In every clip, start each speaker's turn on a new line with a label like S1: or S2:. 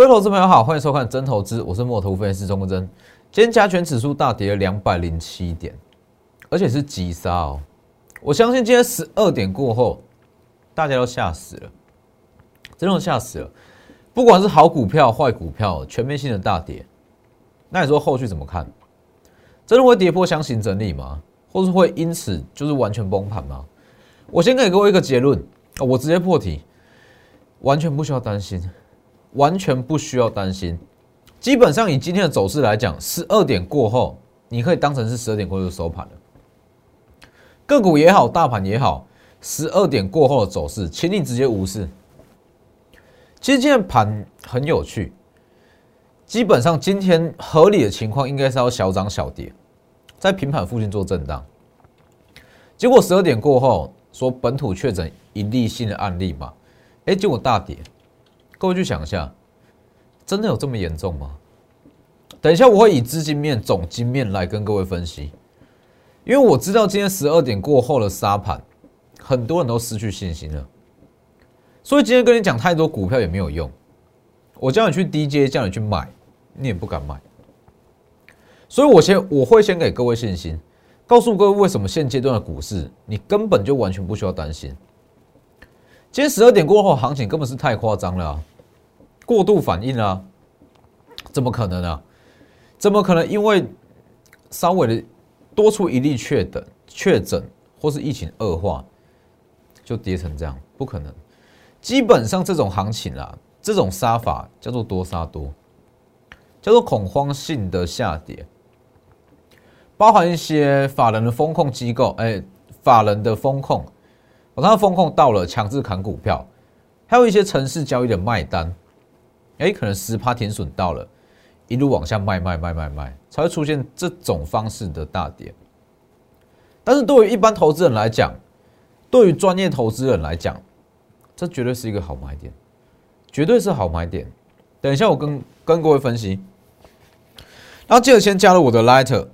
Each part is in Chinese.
S1: 各位投资朋友好，欢迎收看真投资，我是墨图分析师钟国珍。今天加权指数大跌了两百零七点，而且是急杀哦。我相信今天十二点过后，大家都吓死了，真的吓死了。不管是好股票、坏股票，全面性的大跌。那你说后续怎么看？真的会跌破箱型整理吗？或是会因此就是完全崩盘吗？我先给各位一个结论，我直接破题，完全不需要担心。完全不需要担心，基本上以今天的走势来讲，十二点过后，你可以当成是十二点过后的收盘了。个股也好，大盘也好，十二点过后的走势，请你直接无视。其实今天盘很有趣，基本上今天合理的情况应该是要小涨小跌，在平盘附近做震荡。结果十二点过后说本土确诊一例新的案例嘛，哎，结果大跌。各位去想一下，真的有这么严重吗？等一下我会以资金面、总金面来跟各位分析，因为我知道今天十二点过后的沙盘，很多人都失去信心了，所以今天跟你讲太多股票也没有用。我叫你去低阶，叫你去买，你也不敢买。所以我先我会先给各位信心，告诉各位为什么现阶段的股市你根本就完全不需要担心。今天十二点过后，行情根本是太夸张了。过度反应啊？怎么可能呢？怎么可能因为稍微的多出一例确诊、确诊或是疫情恶化，就跌成这样？不可能。基本上这种行情啊，这种杀法叫做多杀多，叫做恐慌性的下跌，包含一些法人的风控机构，哎，法人的风控，我看到风控到了强制砍股票，还有一些城市交易的卖单。哎，可能十趴停损到了，一路往下卖卖卖卖卖，才会出现这种方式的大跌。但是对于一般投资人来讲，对于专业投资人来讲，这绝对是一个好买点，绝对是好买点。等一下我跟跟各位分析，然后记得先加入我的 Lighter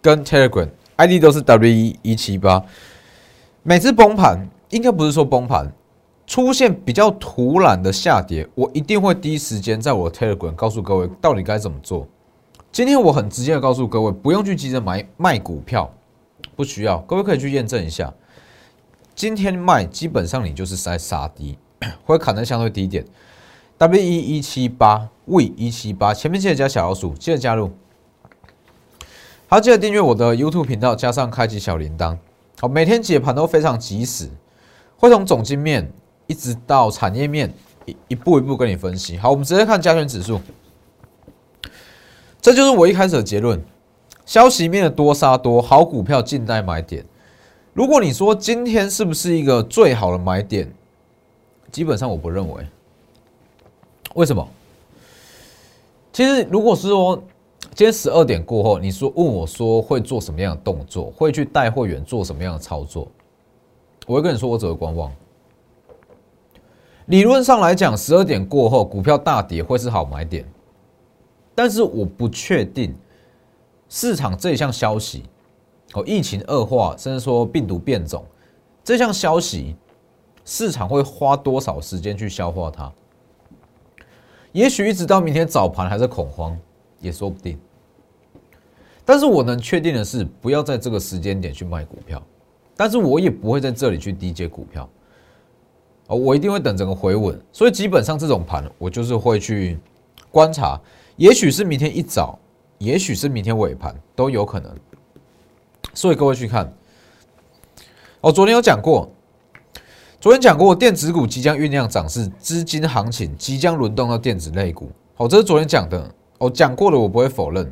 S1: 跟 Telegram，ID 都是 W E 一七八。每次崩盘，应该不是说崩盘。出现比较突然的下跌，我一定会第一时间在我的 Telegram 告诉各位到底该怎么做。今天我很直接的告诉各位，不用去急着买卖股票，不需要，各位可以去验证一下。今天卖基本上你就是在杀低，会砍在相对低一点。W 一一七八 V 一七八，前面记得加小老鼠，记得加入。好，记得订阅我的 YouTube 频道，加上开启小铃铛。好，每天解盘都非常及时，会从总经面。一直到产业面一一步一步跟你分析。好，我们直接看加权指数，这就是我一开始的结论。消息面的多杀多，好股票静待买点。如果你说今天是不是一个最好的买点，基本上我不认为。为什么？其实如果是说今天十二点过后，你说问我说会做什么样的动作，会去带会员做什么样的操作，我会跟你说我只会观望。理论上来讲，十二点过后股票大跌会是好买点，但是我不确定市场这一项消息哦，疫情恶化，甚至说病毒变种这项消息，市场会花多少时间去消化它？也许一直到明天早盘还是恐慌，也说不定。但是我能确定的是，不要在这个时间点去卖股票，但是我也不会在这里去低接股票。哦，我一定会等整个回稳，所以基本上这种盘，我就是会去观察，也许是明天一早，也许是明天尾盘，都有可能。所以各位去看，哦，昨天有讲过，昨天讲过，电子股即将酝酿涨势，资金行情即将轮动到电子类股。好，这是昨天讲的，哦，讲过了，我不会否认。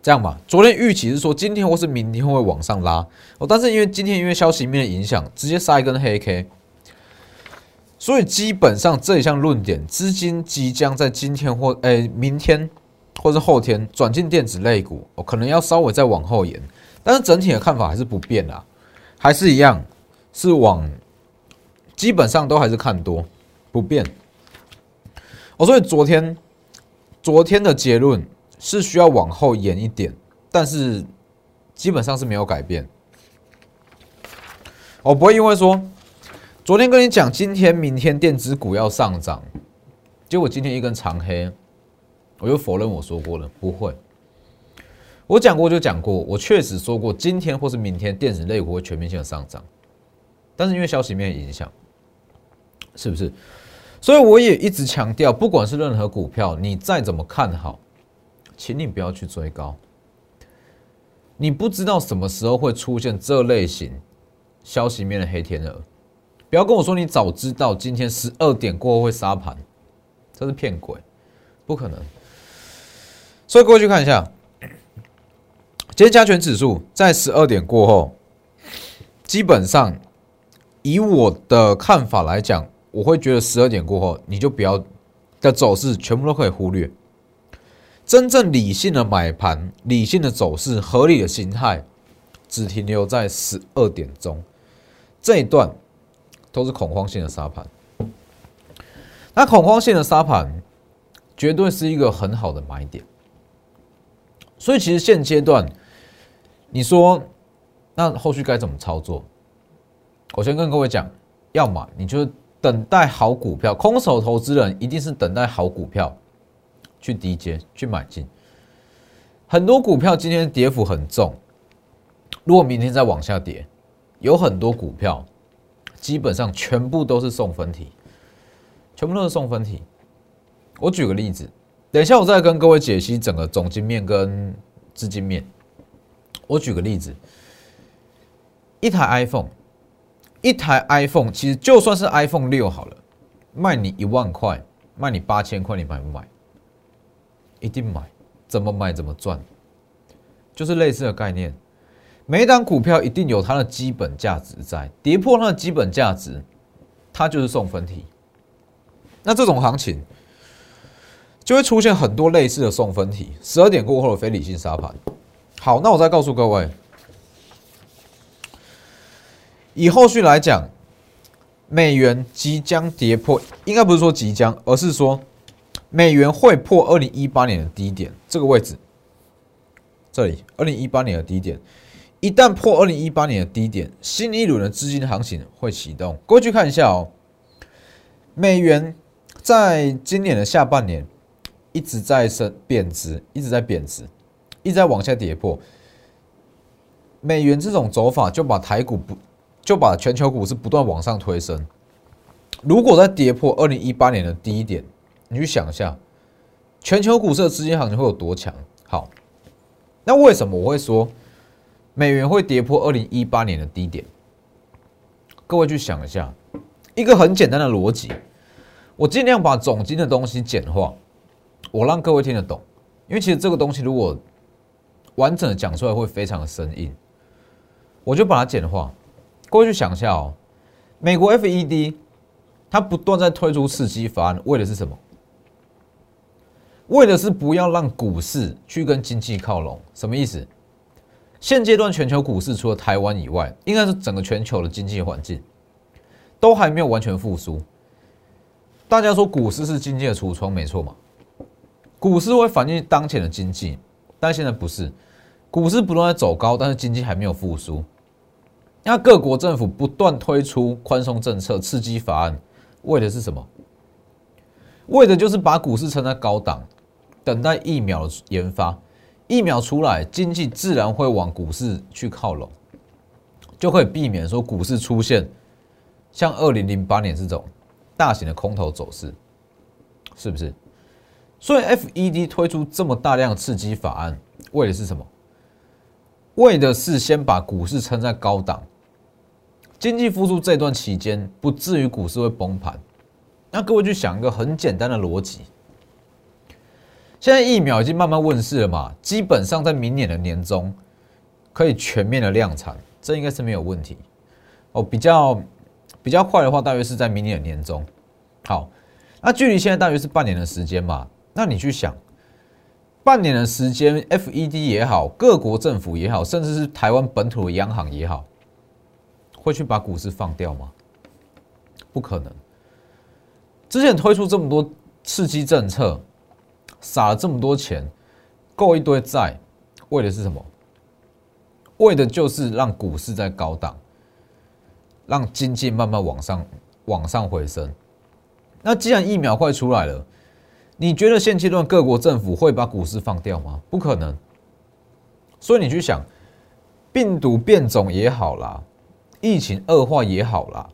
S1: 这样吧，昨天预期是说今天或是明天会往上拉哦，但是因为今天因为消息面的影响，直接杀一根黑 K，所以基本上这一项论点，资金即将在今天或诶明天或是后天转进电子类股，哦，可能要稍微再往后延，但是整体的看法还是不变啦，还是一样是往基本上都还是看多不变。哦，所以昨天昨天的结论。是需要往后延一点，但是基本上是没有改变。我不会因为说昨天跟你讲，今天、明天电子股要上涨，结果今天一根长黑，我就否认我说过了，不会。我讲过就讲过，我确实说过，今天或是明天电子类股会全面性的上涨，但是因为消息面影响，是不是？所以我也一直强调，不管是任何股票，你再怎么看好，请你不要去追高。你不知道什么时候会出现这类型消息面的黑天鹅。不要跟我说你早知道今天十二点过后会杀盘，这是骗鬼，不可能。所以各位去看一下，今天加权指数在十二点过后，基本上以我的看法来讲，我会觉得十二点过后你就不要的走势全部都可以忽略，真正理性的买盘、理性的走势、合理的心态，只停留在十二点钟这一段。都是恐慌性的沙盘，那恐慌性的沙盘绝对是一个很好的买点。所以其实现阶段，你说那后续该怎么操作？我先跟各位讲，要买你就等待好股票，空手投资人一定是等待好股票去低阶去买进。很多股票今天跌幅很重，如果明天再往下跌，有很多股票。基本上全部都是送分题，全部都是送分题。我举个例子，等一下我再跟各位解析整个总金面跟资金面。我举个例子，一台 iPhone，一台 iPhone，其实就算是 iPhone 六好了，卖你一万块，卖你八千块，你买不买？一定买，怎么买怎么赚，就是类似的概念。每一档股票一定有它的基本价值在，跌破它的基本价值，它就是送分题。那这种行情就会出现很多类似的送分题。十二点过后的非理性杀盘。好，那我再告诉各位，以后续来讲，美元即将跌破，应该不是说即将，而是说美元会破二零一八年的低点这个位置。这里，二零一八年的低点。一旦破二零一八年的低点，新一轮的资金行情会启动。过去看一下哦，美元在今年的下半年一直在升贬值，一直在贬值，一直在往下跌破。美元这种走法就把台股不就把全球股市不断往上推升。如果在跌破二零一八年的低点，你去想一下，全球股市的资金行情会有多强？好，那为什么我会说？美元会跌破二零一八年的低点，各位去想一下，一个很简单的逻辑，我尽量把总金的东西简化，我让各位听得懂，因为其实这个东西如果完整的讲出来会非常的生硬，我就把它简化。各位去想一下哦，美国 FED 它不断在推出刺激法案，为的是什么？为的是不要让股市去跟经济靠拢，什么意思？现阶段全球股市除了台湾以外，应该是整个全球的经济环境都还没有完全复苏。大家说股市是经济的橱窗，没错嘛？股市会反映当前的经济，但现在不是，股市不断在走高，但是经济还没有复苏。那各国政府不断推出宽松政策、刺激法案，为的是什么？为的就是把股市撑在高档，等待疫苗研发。疫苗出来，经济自然会往股市去靠拢，就可以避免说股市出现像二零零八年这种大型的空头走势，是不是？所以 FED 推出这么大量刺激法案，为的是什么？为的是先把股市撑在高档，经济复苏这段期间不至于股市会崩盘。那各位去想一个很简单的逻辑。现在疫苗已经慢慢问世了嘛，基本上在明年的年中可以全面的量产，这应该是没有问题。哦，比较比较快的话，大约是在明年的年中。好，那距离现在大约是半年的时间嘛？那你去想，半年的时间，FED 也好，各国政府也好，甚至是台湾本土的央行也好，会去把股市放掉吗？不可能。之前推出这么多刺激政策。撒了这么多钱，购一堆债，为的是什么？为的就是让股市在高档。让经济慢慢往上往上回升。那既然疫苗快出来了，你觉得现阶段各国政府会把股市放掉吗？不可能。所以你去想，病毒变种也好啦，疫情恶化也好啦，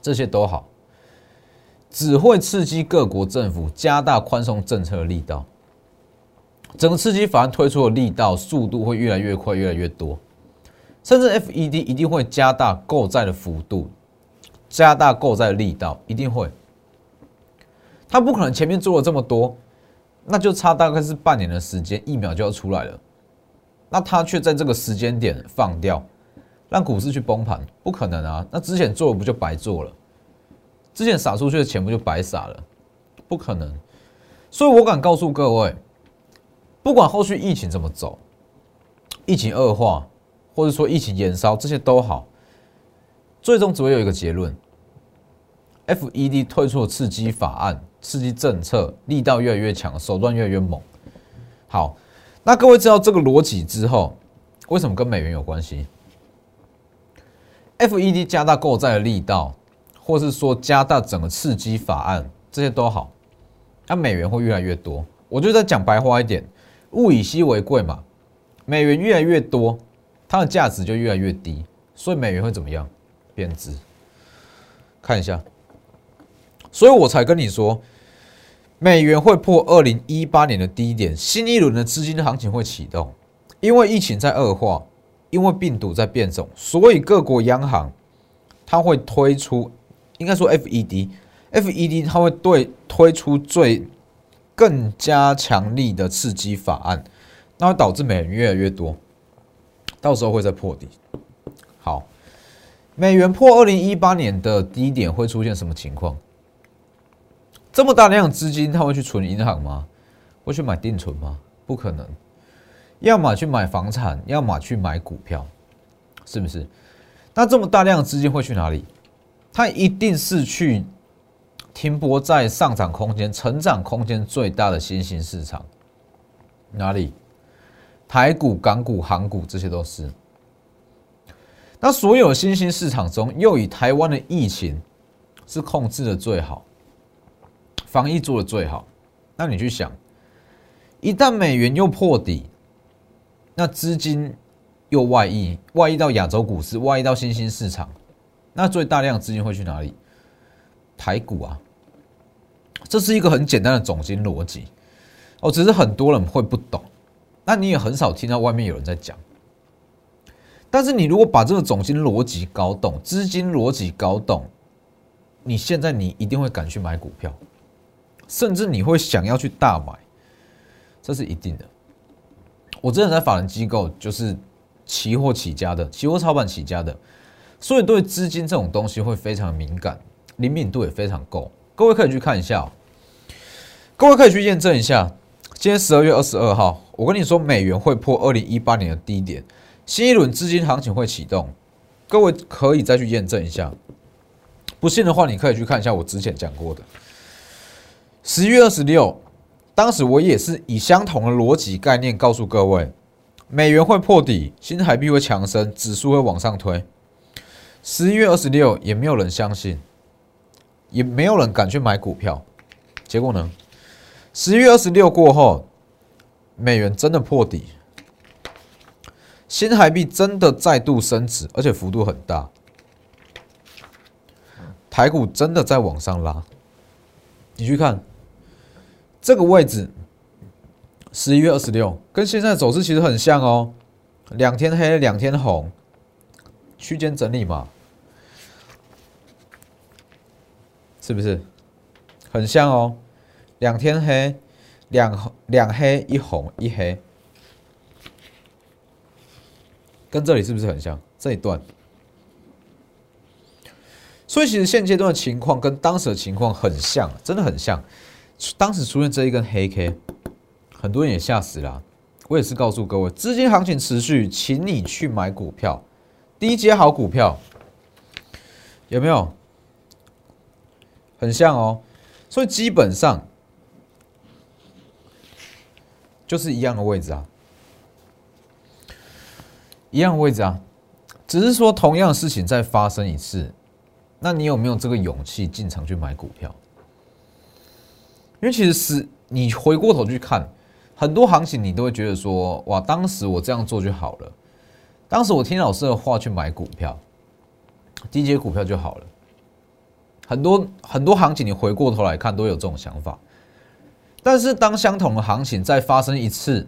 S1: 这些都好，只会刺激各国政府加大宽松政策的力道。整个刺激法案推出的力道、速度会越来越快、越来越多，甚至 FED 一定会加大购债的幅度，加大购债的力道，一定会。他不可能前面做了这么多，那就差大概是半年的时间，疫苗就要出来了。那他却在这个时间点放掉，让股市去崩盘，不可能啊！那之前做的不就白做了？之前撒出去的钱不就白撒了？不可能。所以我敢告诉各位，不管后续疫情怎么走，疫情恶化，或者说疫情延烧，这些都好，最终只会有一个结论：FED 推出的刺激法案、刺激政策力道越来越强，手段越来越猛。好。那各位知道这个逻辑之后，为什么跟美元有关系？FED 加大购债的力道，或是说加大整个刺激法案，这些都好，那美元会越来越多。我就再讲白话一点，物以稀为贵嘛，美元越来越多，它的价值就越来越低，所以美元会怎么样？贬值。看一下，所以我才跟你说。美元会破二零一八年的低点，新一轮的资金行情会启动，因为疫情在恶化，因为病毒在变种，所以各国央行它会推出，应该说 FED，FED 它会对推出最更加强力的刺激法案，那会导致美元越来越多，到时候会再破底。好，美元破二零一八年的低点会出现什么情况？这么大量资金，他会去存银行吗？会去买定存吗？不可能。要么去买房产，要么去买股票，是不是？那这么大量资金会去哪里？它一定是去停泊在上涨空间、成长空间最大的新兴市场。哪里？台股、港股、航股，这些都是。那所有新兴市场中，又以台湾的疫情是控制的最好。防疫做的最好，那你去想，一旦美元又破底，那资金又外溢，外溢到亚洲股市，外溢到新兴市场，那最大量资金会去哪里？台股啊，这是一个很简单的总金逻辑哦，只是很多人会不懂，那你也很少听到外面有人在讲。但是你如果把这个总金逻辑搞懂，资金逻辑搞懂，你现在你一定会敢去买股票。甚至你会想要去大买，这是一定的。我真的在法人机构就是期货起家的，期货操盘起家的，所以对资金这种东西会非常敏感，灵敏度也非常够。各位可以去看一下，各位可以去验证一下。今天十二月二十二号，我跟你说美元会破二零一八年的低点，新一轮资金行情会启动。各位可以再去验证一下，不信的话，你可以去看一下我之前讲过的。十一月二十六，当时我也是以相同的逻辑概念告诉各位，美元会破底，新台币会强升，指数会往上推。十一月二十六，也没有人相信，也没有人敢去买股票。结果呢？十一月二十六过后，美元真的破底，新台币真的再度升值，而且幅度很大，台股真的在往上拉。你去看。这个位置，十一月二十六，跟现在走势其实很像哦，两天黑，两天红，区间整理嘛，是不是？很像哦，两天黑，两两黑一红一黑，跟这里是不是很像？这一段，所以其实现阶段的情况跟当时的情况很像，真的很像。当时出现这一根黑 K，很多人也吓死了。我也是告诉各位，资金行情持续，请你去买股票，低阶好股票，有没有？很像哦，所以基本上就是一样的位置啊，一样的位置啊。只是说同样的事情再发生一次，那你有没有这个勇气进场去买股票？因为其实是你回过头去看很多行情，你都会觉得说，哇，当时我这样做就好了，当时我听老师的话去买股票，低阶股票就好了。很多很多行情，你回过头来看都有这种想法，但是当相同的行情再发生一次，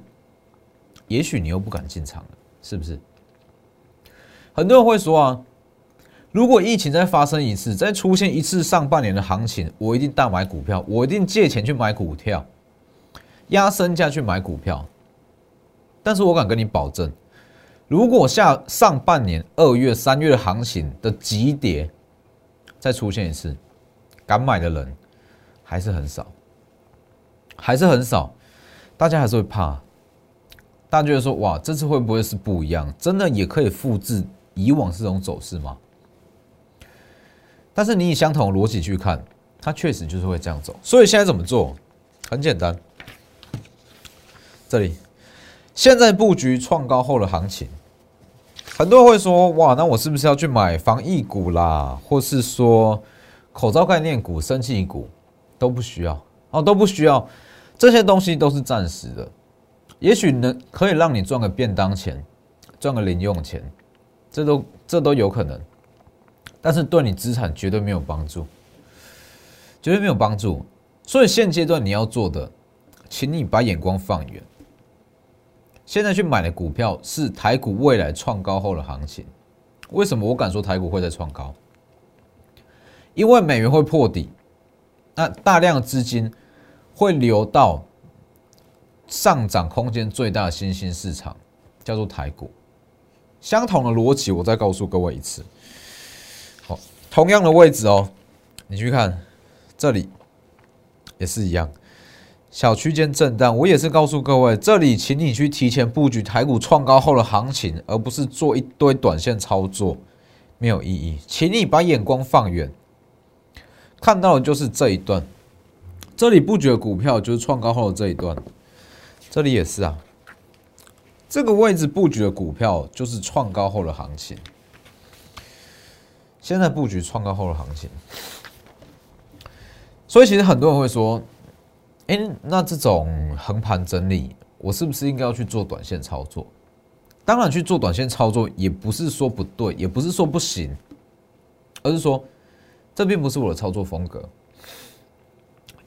S1: 也许你又不敢进场了，是不是？很多人会说啊，如果疫情再发生一次，再出现一次上半年的行情，我一定大买股票，我一定借钱去买股票，压身价去买股票。但是我敢跟你保证，如果下上半年二月、三月的行情的急跌再出现一次，敢买的人还是很少，还是很少，大家还是会怕。大家觉得说，哇，这次会不会是不一样？真的也可以复制以往这种走势吗？但是你以相同的逻辑去看，它确实就是会这样走。所以现在怎么做？很简单，这里现在布局创高后的行情，很多人会说，哇，那我是不是要去买防疫股啦，或是说口罩概念股、生气股都不需要哦，都不需要，这些东西都是暂时的。也许能可以让你赚个便当钱，赚个零用钱，这都这都有可能，但是对你资产绝对没有帮助，绝对没有帮助。所以现阶段你要做的，请你把眼光放远。现在去买的股票是台股未来创高后的行情。为什么我敢说台股会在创高？因为美元会破底，那大量资金会流到。上涨空间最大的新兴市场叫做台股，相同的逻辑，我再告诉各位一次。好，同样的位置哦，你去看这里也是一样，小区间震荡。我也是告诉各位，这里请你去提前布局台股创高后的行情，而不是做一堆短线操作，没有意义。请你把眼光放远，看到的就是这一段，这里布局的股票就是创高后的这一段。这里也是啊，这个位置布局的股票就是创高后的行情。现在布局创高后的行情，所以其实很多人会说：“哎，那这种横盘整理，我是不是应该要去做短线操作？”当然，去做短线操作也不是说不对，也不是说不行，而是说这并不是我的操作风格。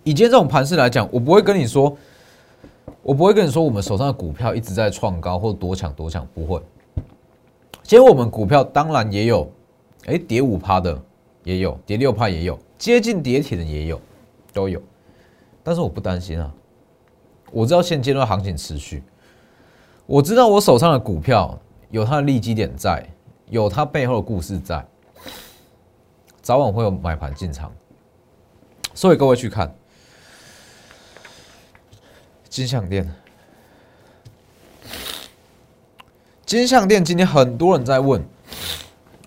S1: 以今天这种盘势来讲，我不会跟你说。我不会跟你说，我们手上的股票一直在创高或多抢多抢，不会。今天我们股票当然也有，哎，跌五趴的也有，跌六趴也有，接近跌停的也有，都有。但是我不担心啊，我知道现阶段行情持续，我知道我手上的股票有它的利基点在，有它背后的故事在，早晚会有买盘进场，所以各位去看。金项店，金项店今天很多人在问，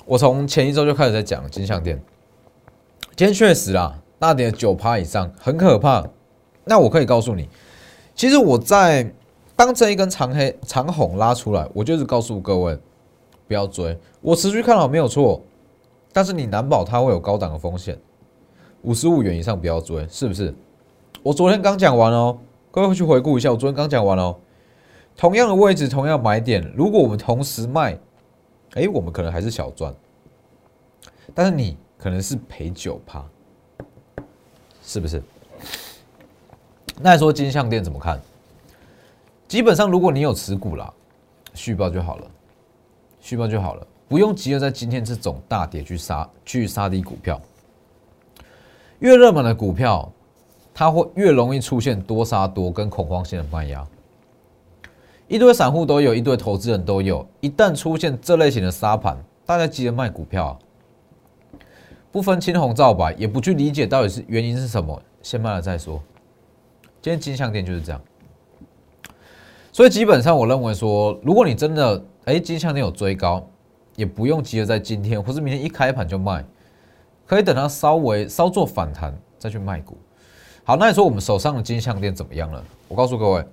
S1: 我从前一周就开始在讲金项店。今天确实啦，大跌九趴以上，很可怕。那我可以告诉你，其实我在当这一根长黑长红拉出来，我就是告诉各位不要追。我持续看好没有错，但是你难保它会有高档的风险，五十五元以上不要追，是不是？我昨天刚讲完哦。各位回去回顾一下，我昨天刚讲完哦。同样的位置，同样买点，如果我们同时卖，哎，我们可能还是小赚，但是你可能是赔九趴，是不是？那说金项店怎么看？基本上，如果你有持股啦，续报就好了，续报就好了，不用急着在今天这种大跌去杀去杀低股票，越热门的股票。它会越容易出现多杀多跟恐慌性的卖压，一堆散户都有，一堆投资人都有。一旦出现这类型的杀盘，大家急着卖股票，不分青红皂白，也不去理解到底是原因是什么，先卖了再说。今天金项店就是这样，所以基本上我认为说，如果你真的哎金项店有追高，也不用急着在今天或是明天一开盘就卖，可以等它稍微稍作反弹再去卖股。好，那你说我们手上的金项链怎么样了？我告诉各位，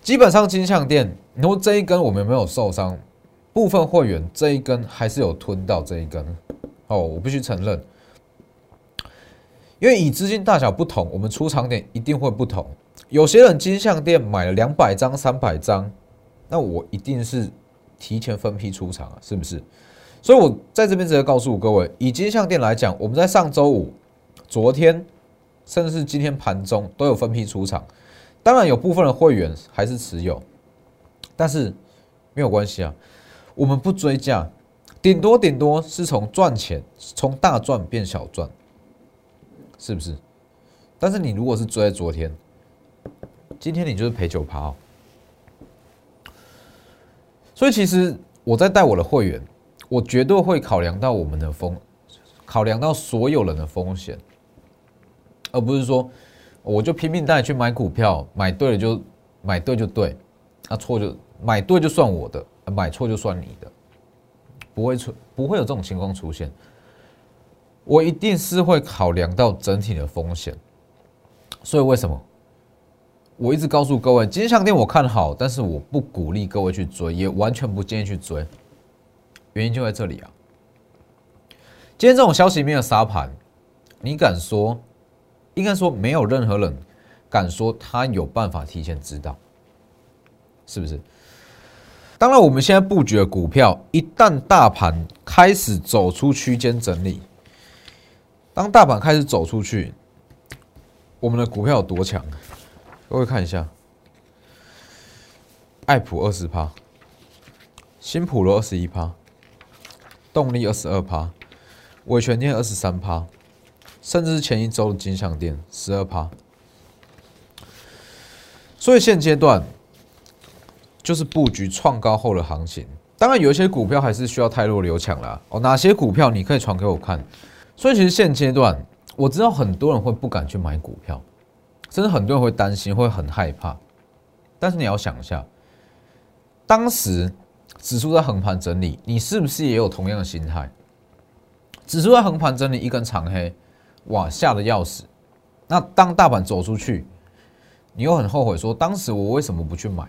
S1: 基本上金项链，你说这一根我们没有受伤？部分会员这一根还是有吞到这一根哦，我必须承认，因为以资金大小不同，我们出场点一定会不同。有些人金项店买了两百张、三百张，那我一定是提前分批出场啊，是不是？所以我在这边直接告诉各位，以金项店来讲，我们在上周五、昨天，甚至是今天盘中都有分批出场。当然有部分的会员还是持有，但是没有关系啊，我们不追价，顶多顶多是从赚钱从大赚变小赚，是不是？但是你如果是追昨天，今天你就是赔九趴哦。所以其实我在带我的会员，我绝对会考量到我们的风，考量到所有人的风险，而不是说。我就拼命带你去买股票，买对了就买对就对，啊错就买对就算我的，买错就算你的，不会出不会有这种情况出现。我一定是会考量到整体的风险，所以为什么我一直告诉各位，金项店我看好，但是我不鼓励各位去追，也完全不建议去追，原因就在这里啊。今天这种消息面的沙盘，你敢说？应该说，没有任何人敢说他有办法提前知道，是不是？当然，我们现在布局的股票，一旦大盘开始走出区间整理，当大盘开始走出去，我们的股票有多强？各位看一下，爱普二十趴，新普罗二十一趴，动力二十二趴，伟全电二十三趴。甚至是前一周的金项店十二趴，所以现阶段就是布局创高后的行情。当然，有一些股票还是需要太弱留强了哦。哪些股票你可以传给我看？所以其实现阶段我知道很多人会不敢去买股票，甚至很多人会担心，会很害怕。但是你要想一下，当时指数在横盘整理，你是不是也有同样的心态？指数在横盘整理，一根长黑。哇，吓得要死！那当大盘走出去，你又很后悔，说当时我为什么不去买？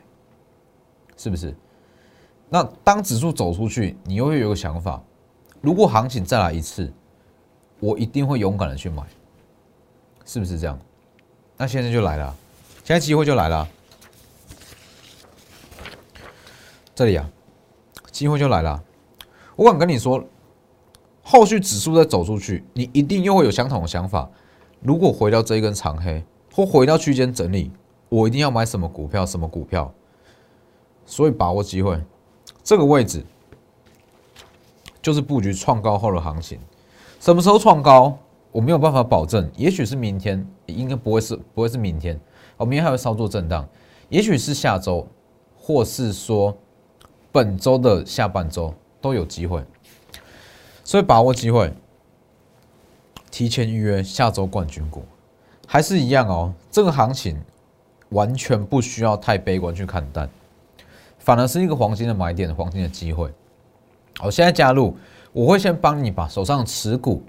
S1: 是不是？那当指数走出去，你又会有个想法：如果行情再来一次，我一定会勇敢的去买，是不是这样？那现在就来了，现在机会就来了，这里啊，机会就来了。我敢跟你说。后续指数再走出去，你一定又会有相同的想法。如果回到这一根长黑，或回到区间整理，我一定要买什么股票？什么股票？所以把握机会，这个位置就是布局创高后的行情。什么时候创高？我没有办法保证，也许是明天，应该不会是不会是明天。哦，明天还会稍作震荡，也许是下周，或是说本周的下半周都有机会。所以把握机会，提前预约下周冠军股，还是一样哦。这个行情完全不需要太悲观去看待，反而是一个黄金的买点，黄金的机会。我现在加入，我会先帮你把手上持股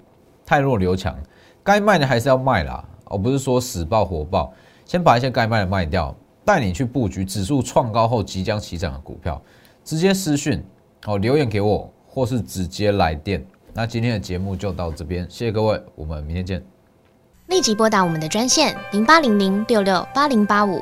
S1: 太弱留强，该卖的还是要卖啦，而不是说死爆活爆。先把一些该卖的卖掉，带你去布局指数创高后即将起涨的股票，直接私讯哦留言给我，或是直接来电。那今天的节目就到这边，谢谢各位，我们明天见。
S2: 立即拨打我们的专线零八零零六六八零八五